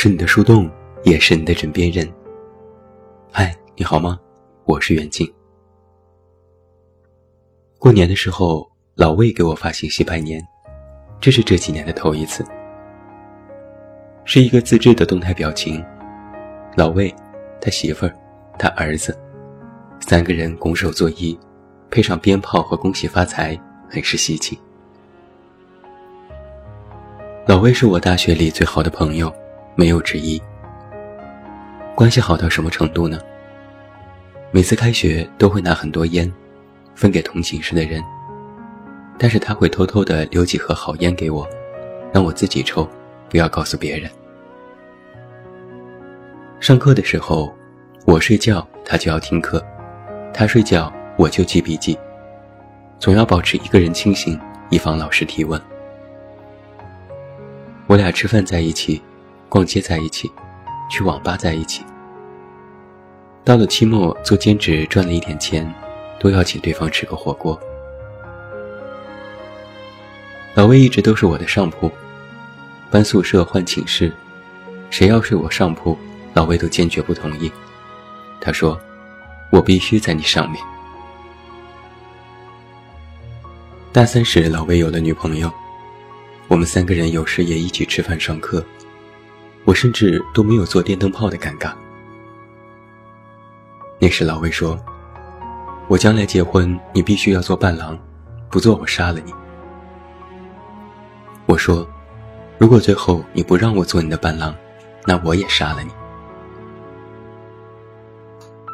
是你的树洞，也是你的枕边人。嗨，你好吗？我是远近。过年的时候，老魏给我发信息拜年，这是这几年的头一次。是一个自制的动态表情，老魏、他媳妇儿、他儿子，三个人拱手作揖，配上鞭炮和恭喜发财，很是喜庆。老魏是我大学里最好的朋友。没有之一。关系好到什么程度呢？每次开学都会拿很多烟，分给同寝室的人。但是他会偷偷的留几盒好烟给我，让我自己抽，不要告诉别人。上课的时候，我睡觉他就要听课，他睡觉我就记笔记，总要保持一个人清醒，以防老师提问。我俩吃饭在一起。逛街在一起，去网吧在一起。到了期末做兼职赚了一点钱，都要请对方吃个火锅。老魏一直都是我的上铺，搬宿舍换寝室，谁要睡我上铺，老魏都坚决不同意。他说：“我必须在你上面。”大三时，老魏有了女朋友，我们三个人有时也一起吃饭上课。我甚至都没有做电灯泡的尴尬。那时老魏说：“我将来结婚，你必须要做伴郎，不做我杀了你。”我说：“如果最后你不让我做你的伴郎，那我也杀了你。”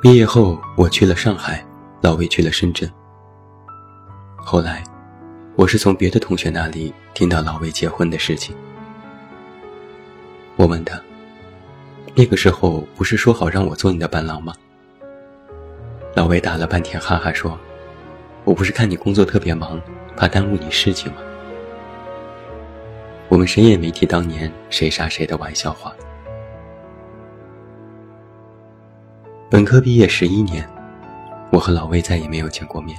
毕业后，我去了上海，老魏去了深圳。后来，我是从别的同学那里听到老魏结婚的事情。我问他：“那个时候不是说好让我做你的伴郎吗？”老魏打了半天哈哈说：“我不是看你工作特别忙，怕耽误你事情吗？”我们谁也没提当年谁杀谁的玩笑话。本科毕业十一年，我和老魏再也没有见过面。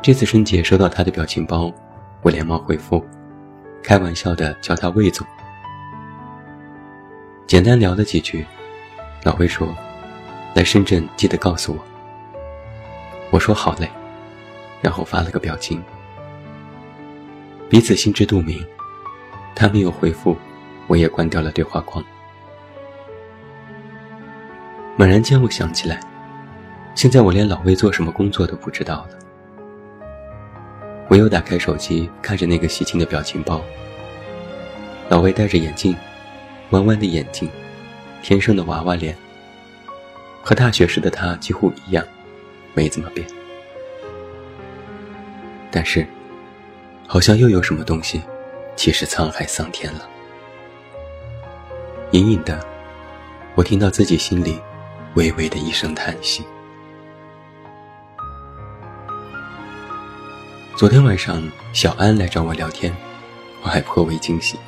这次春节收到他的表情包，我连忙回复，开玩笑的叫他魏总。简单聊了几句，老魏说：“来深圳记得告诉我。”我说：“好嘞。”然后发了个表情，彼此心知肚明。他没有回复，我也关掉了对话框。猛然间，我想起来，现在我连老魏做什么工作都不知道了。我又打开手机，看着那个喜庆的表情包。老魏戴着眼镜。弯弯的眼睛，天生的娃娃脸，和大学时的他几乎一样，没怎么变。但是，好像又有什么东西，其实沧海桑田了。隐隐的，我听到自己心里微微的一声叹息。昨天晚上，小安来找我聊天，我还颇为惊喜。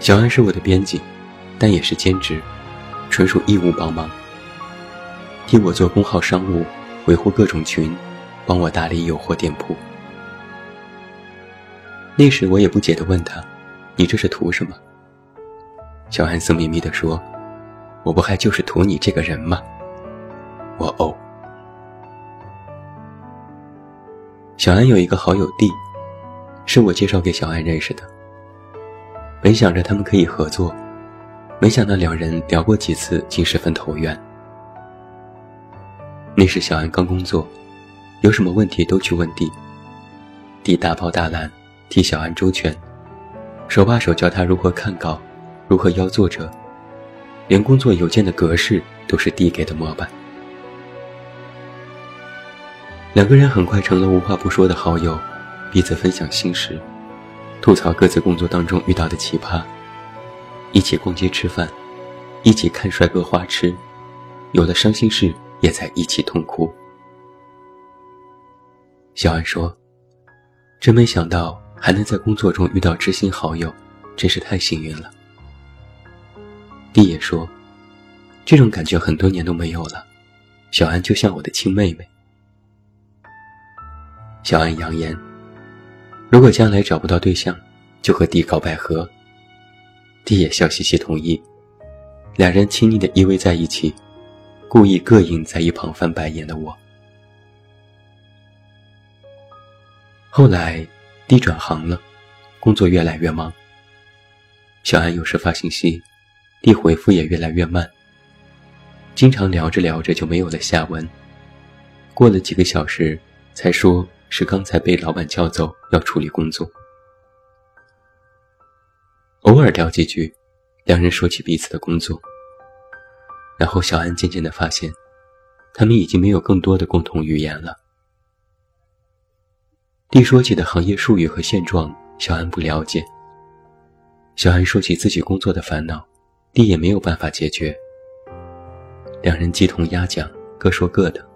小安是我的编辑，但也是兼职，纯属义务帮忙，替我做公号商务，维护各种群，帮我打理有货店铺。那时我也不解地问他：“你这是图什么？”小安色眯眯地说：“我不还就是图你这个人吗？”我哦。小安有一个好友弟，是我介绍给小安认识的。本想着他们可以合作，没想到两人聊过几次，竟十分投缘。那时小安刚工作，有什么问题都去问弟，弟大包大揽，替小安周全，手把手教他如何看稿，如何邀作者，连工作邮件的格式都是弟给的模板。两个人很快成了无话不说的好友，彼此分享心事。吐槽各自工作当中遇到的奇葩，一起逛街吃饭，一起看帅哥花痴，有了伤心事也在一起痛哭。小安说：“真没想到还能在工作中遇到知心好友，真是太幸运了。”弟也说：“这种感觉很多年都没有了，小安就像我的亲妹妹。”小安扬言。如果将来找不到对象，就和弟告白河，弟也笑嘻嘻同意，两人亲昵的依偎在一起，故意膈应在一旁翻白眼的我。后来，弟转行了，工作越来越忙。小安有时发信息，弟回复也越来越慢。经常聊着聊着就没有了下文，过了几个小时才说是刚才被老板叫走要处理工作。偶尔聊几句，两人说起彼此的工作，然后小安渐渐地发现，他们已经没有更多的共同语言了。弟说起的行业术语和现状，小安不了解。小安说起自己工作的烦恼，弟也没有办法解决。两人鸡同鸭讲，各说各的，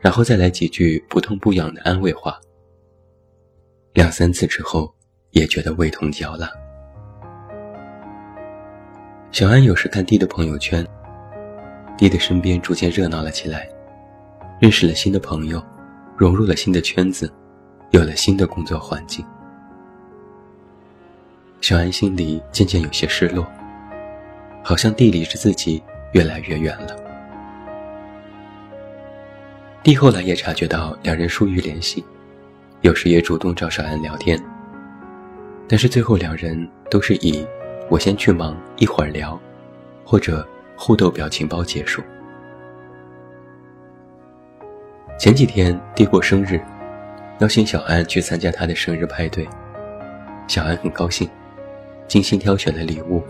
然后再来几句不痛不痒的安慰话。两三次之后，也觉得味同嚼蜡。小安有时看弟的朋友圈，弟的身边逐渐热闹了起来，认识了新的朋友，融入了新的圈子。有了新的工作环境，小安心里渐渐有些失落，好像地离着自己越来越远了。弟后来也察觉到两人疏于联系，有时也主动找小安聊天，但是最后两人都是以“我先去忙，一会儿聊”或者互斗表情包结束。前几天弟过生日。邀请小安去参加他的生日派对，小安很高兴，精心挑选了礼物。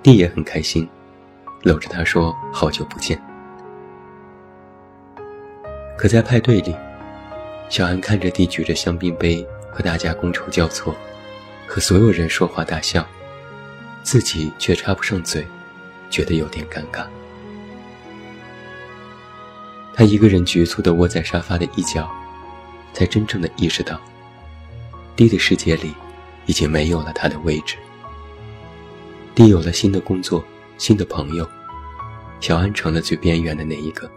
弟也很开心，搂着他说：“好久不见。”可在派对里，小安看着弟举着香槟杯和大家觥筹交错，和所有人说话大笑，自己却插不上嘴，觉得有点尴尬。他一个人局促地窝在沙发的一角。才真正的意识到，弟的世界里已经没有了他的位置。弟有了新的工作，新的朋友，小安成了最边缘的那一个。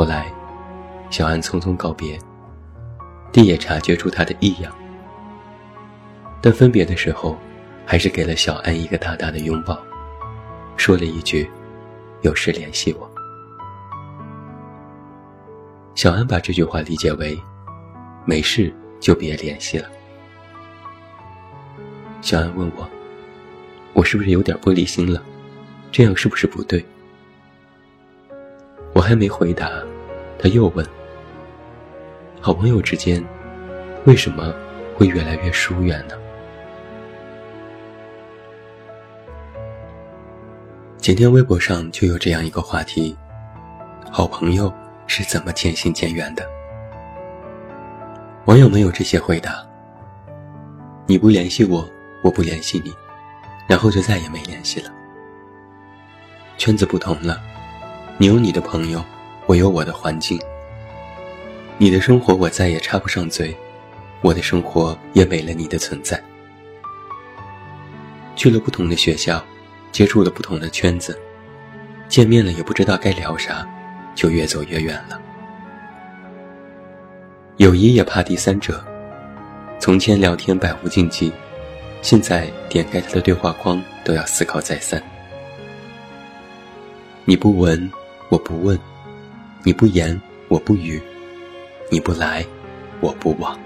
后来，小安匆匆告别，弟也察觉出他的异样，但分别的时候，还是给了小安一个大大的拥抱，说了一句：“有事联系我。”小安把这句话理解为：“没事就别联系了。”小安问我：“我是不是有点玻璃心了？这样是不是不对？”我还没回答，他又问：“好朋友之间，为什么会越来越疏远呢？”前天微博上就有这样一个话题：“好朋友。”是怎么渐行渐远的？网友们有这些回答：你不联系我，我不联系你，然后就再也没联系了。圈子不同了，你有你的朋友，我有我的环境。你的生活我再也插不上嘴，我的生活也没了你的存在。去了不同的学校，接触了不同的圈子，见面了也不知道该聊啥。就越走越远了。友谊也怕第三者，从前聊天百无禁忌，现在点开他的对话框都要思考再三。你不闻，我不问；你不言，我不语；你不来，我不往。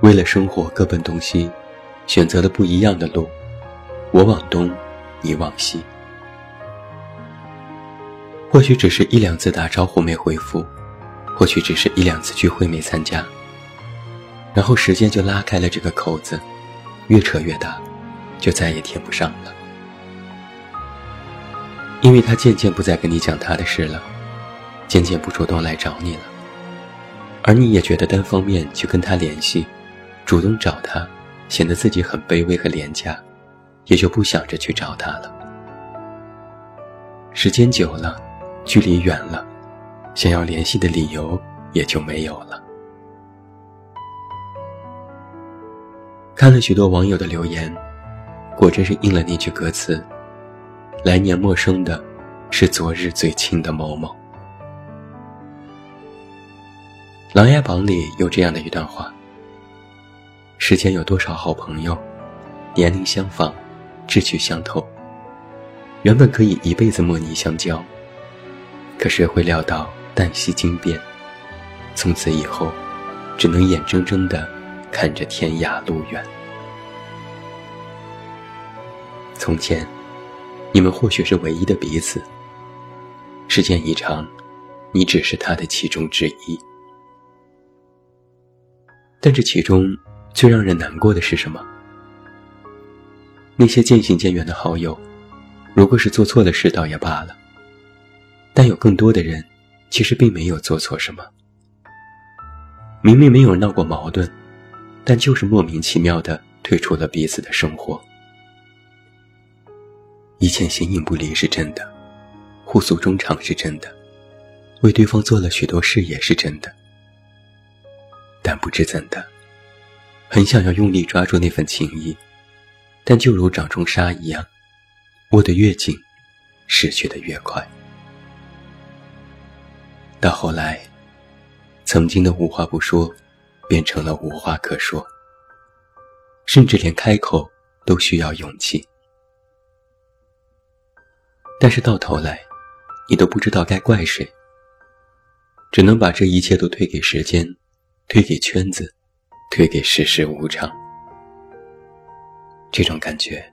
为了生活各奔东西，选择了不一样的路，我往东，你往西。或许只是一两次打招呼没回复，或许只是一两次聚会没参加，然后时间就拉开了这个口子，越扯越大，就再也填不上了。因为他渐渐不再跟你讲他的事了，渐渐不主动来找你了，而你也觉得单方面去跟他联系，主动找他，显得自己很卑微和廉价，也就不想着去找他了。时间久了。距离远了，想要联系的理由也就没有了。看了许多网友的留言，果真是应了那句歌词：“来年陌生的，是昨日最亲的某某。”《琅琊榜》里有这样的一段话：“世间有多少好朋友，年龄相仿，志趣相投，原本可以一辈子莫逆相交，可谁会料到旦夕惊变，从此以后，只能眼睁睁的看着天涯路远。从前，你们或许是唯一的彼此。时间一长，你只是他的其中之一。但这其中最让人难过的是什么？那些渐行渐远的好友，如果是做错了事，倒也罢了。但有更多的人，其实并没有做错什么。明明没有闹过矛盾，但就是莫名其妙的退出了彼此的生活。以前形影不离是真的，互诉衷肠是真的，为对方做了许多事也是真的。但不知怎的，很想要用力抓住那份情谊，但就如掌中沙一样，握得越紧，失去的越快。到后来，曾经的无话不说，变成了无话可说，甚至连开口都需要勇气。但是到头来，你都不知道该怪谁，只能把这一切都推给时间，推给圈子，推给世事无常。这种感觉，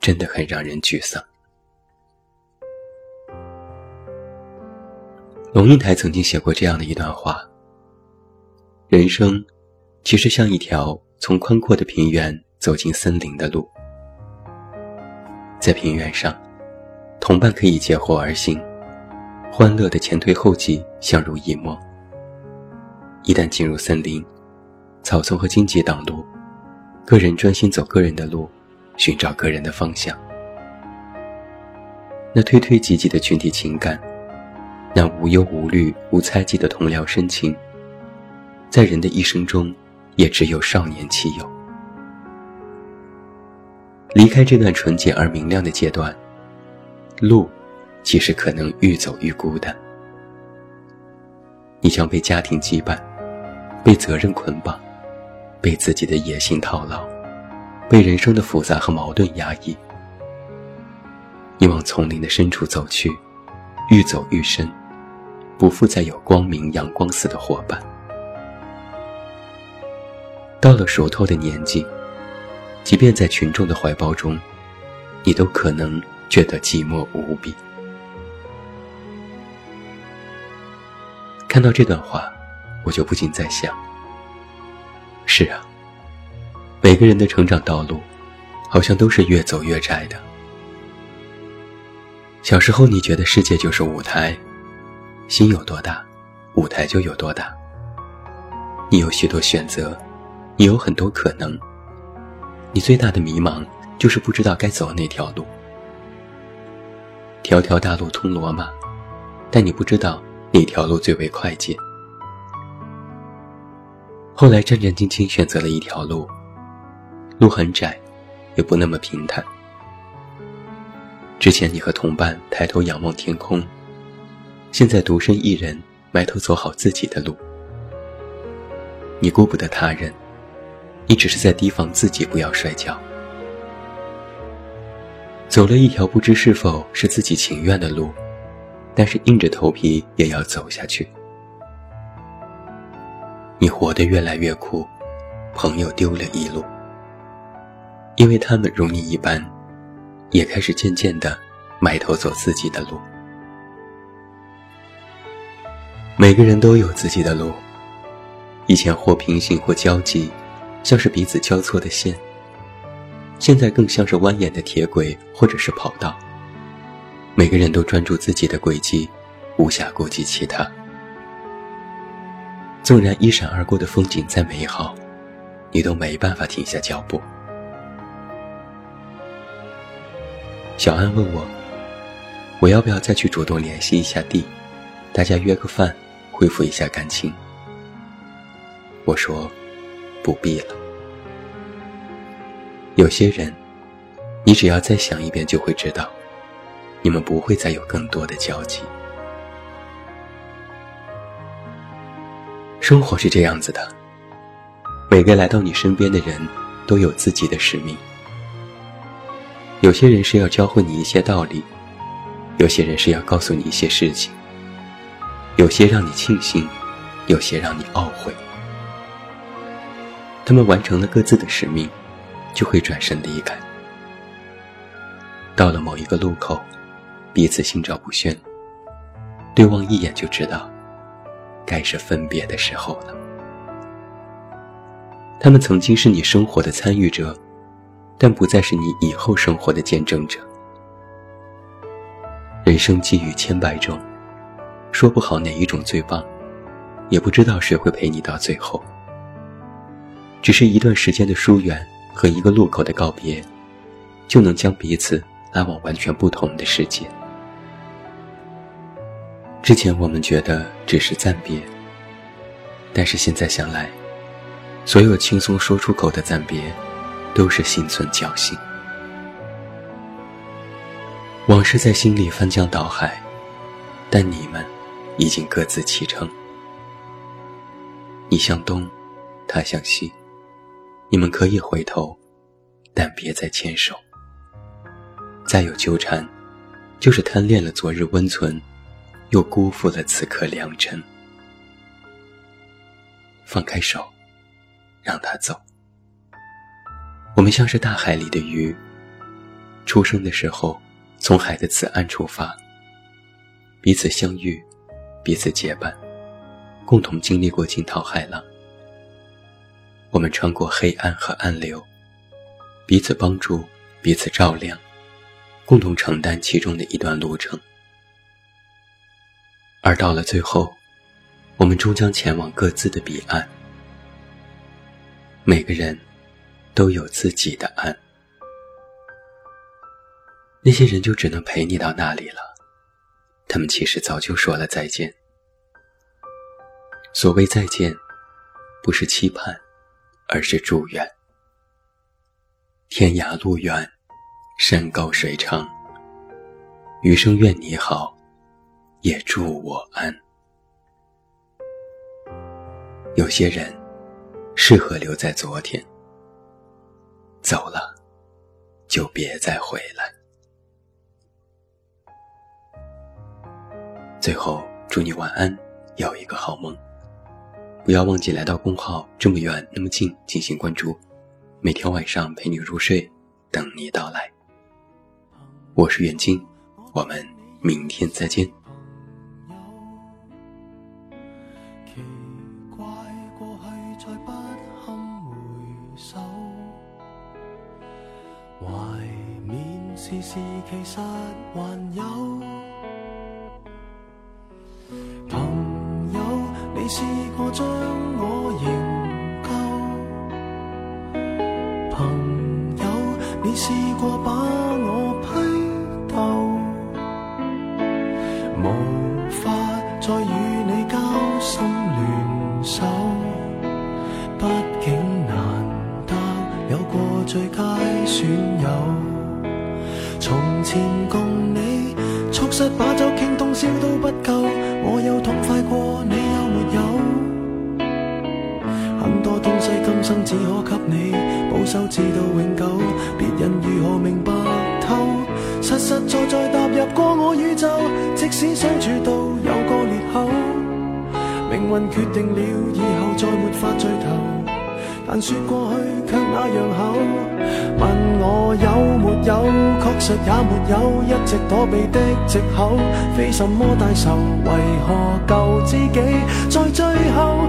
真的很让人沮丧。龙应台曾经写过这样的一段话：人生，其实像一条从宽阔的平原走进森林的路，在平原上。同伴可以结伙而行，欢乐的前推后继，相濡以沫。一旦进入森林，草丛和荆棘挡路，个人专心走个人的路，寻找个人的方向。那推推挤挤的群体情感，那无忧无虑、无猜忌的同僚深情，在人的一生中，也只有少年期有。离开这段纯洁而明亮的阶段。路，其实可能愈走愈孤单。你将被家庭羁绊，被责任捆绑，被自己的野心套牢，被人生的复杂和矛盾压抑。你往丛林的深处走去，愈走愈深，不复再有光明阳光似的伙伴。到了熟透的年纪，即便在群众的怀抱中，你都可能。觉得寂寞无比。看到这段话，我就不禁在想：是啊，每个人的成长道路，好像都是越走越窄的。小时候，你觉得世界就是舞台，心有多大，舞台就有多大。你有许多选择，你有很多可能。你最大的迷茫，就是不知道该走哪条路。条条大路通罗马，但你不知道哪条路最为快捷。后来战战兢兢选择了一条路，路很窄，也不那么平坦。之前你和同伴抬头仰望天空，现在独身一人埋头走好自己的路。你顾不得他人，你只是在提防自己不要摔跤。走了一条不知是否是自己情愿的路，但是硬着头皮也要走下去。你活得越来越苦，朋友丢了一路，因为他们如你一般，也开始渐渐的埋头走自己的路。每个人都有自己的路，以前或平行或交集，像是彼此交错的线。现在更像是蜿蜒的铁轨，或者是跑道。每个人都专注自己的轨迹，无暇顾及其他。纵然一闪而过的风景再美好，你都没办法停下脚步。小安问我，我要不要再去主动联系一下弟，大家约个饭，恢复一下感情？我说，不必了。有些人，你只要再想一遍，就会知道，你们不会再有更多的交集。生活是这样子的，每个来到你身边的人，都有自己的使命。有些人是要教会你一些道理，有些人是要告诉你一些事情，有些让你庆幸，有些让你懊悔。他们完成了各自的使命，就会转身离开。到了某一个路口，彼此心照不宣，对望一眼就知道，该是分别的时候了。他们曾经是你生活的参与者。但不再是你以后生活的见证者。人生际遇千百种，说不好哪一种最棒，也不知道谁会陪你到最后。只是一段时间的疏远和一个路口的告别，就能将彼此拉往完全不同的世界。之前我们觉得只是暂别，但是现在想来，所有轻松说出口的暂别。都是心存侥幸，往事在心里翻江倒海，但你们已经各自启程。你向东，他向西，你们可以回头，但别再牵手。再有纠缠，就是贪恋了昨日温存，又辜负了此刻良辰。放开手，让他走。我们像是大海里的鱼，出生的时候从海的此岸出发，彼此相遇，彼此结伴，共同经历过惊涛骇浪。我们穿过黑暗和暗流，彼此帮助，彼此照亮，共同承担其中的一段路程。而到了最后，我们终将前往各自的彼岸。每个人。都有自己的岸，那些人就只能陪你到那里了。他们其实早就说了再见。所谓再见，不是期盼，而是祝愿。天涯路远，山高水长，余生愿你好，也祝我安。有些人适合留在昨天。走了，就别再回来。最后，祝你晚安，有一个好梦。不要忘记来到公号，这么远那么近进行关注，每天晚上陪你入睡，等你到来。我是远近，我们明天再见。事事其实还有将我营救？朋友，你试过运决定了以后再没法聚头。但说过去却那样厚，问我有没有，确实也没有，一直躲避的借口，非什么大仇，为何旧知己？在最后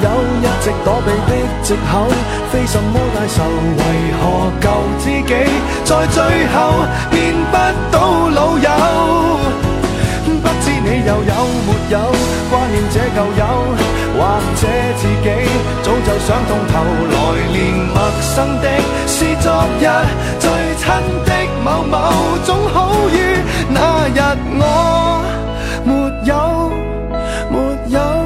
有一直躲避的藉口，非什麼大仇，為何舊知己在最後變不到老友？不知你又有沒有掛念這舊友，或者自己早就想通透，來年陌生的是昨日最親的某某，總好於那日我沒有。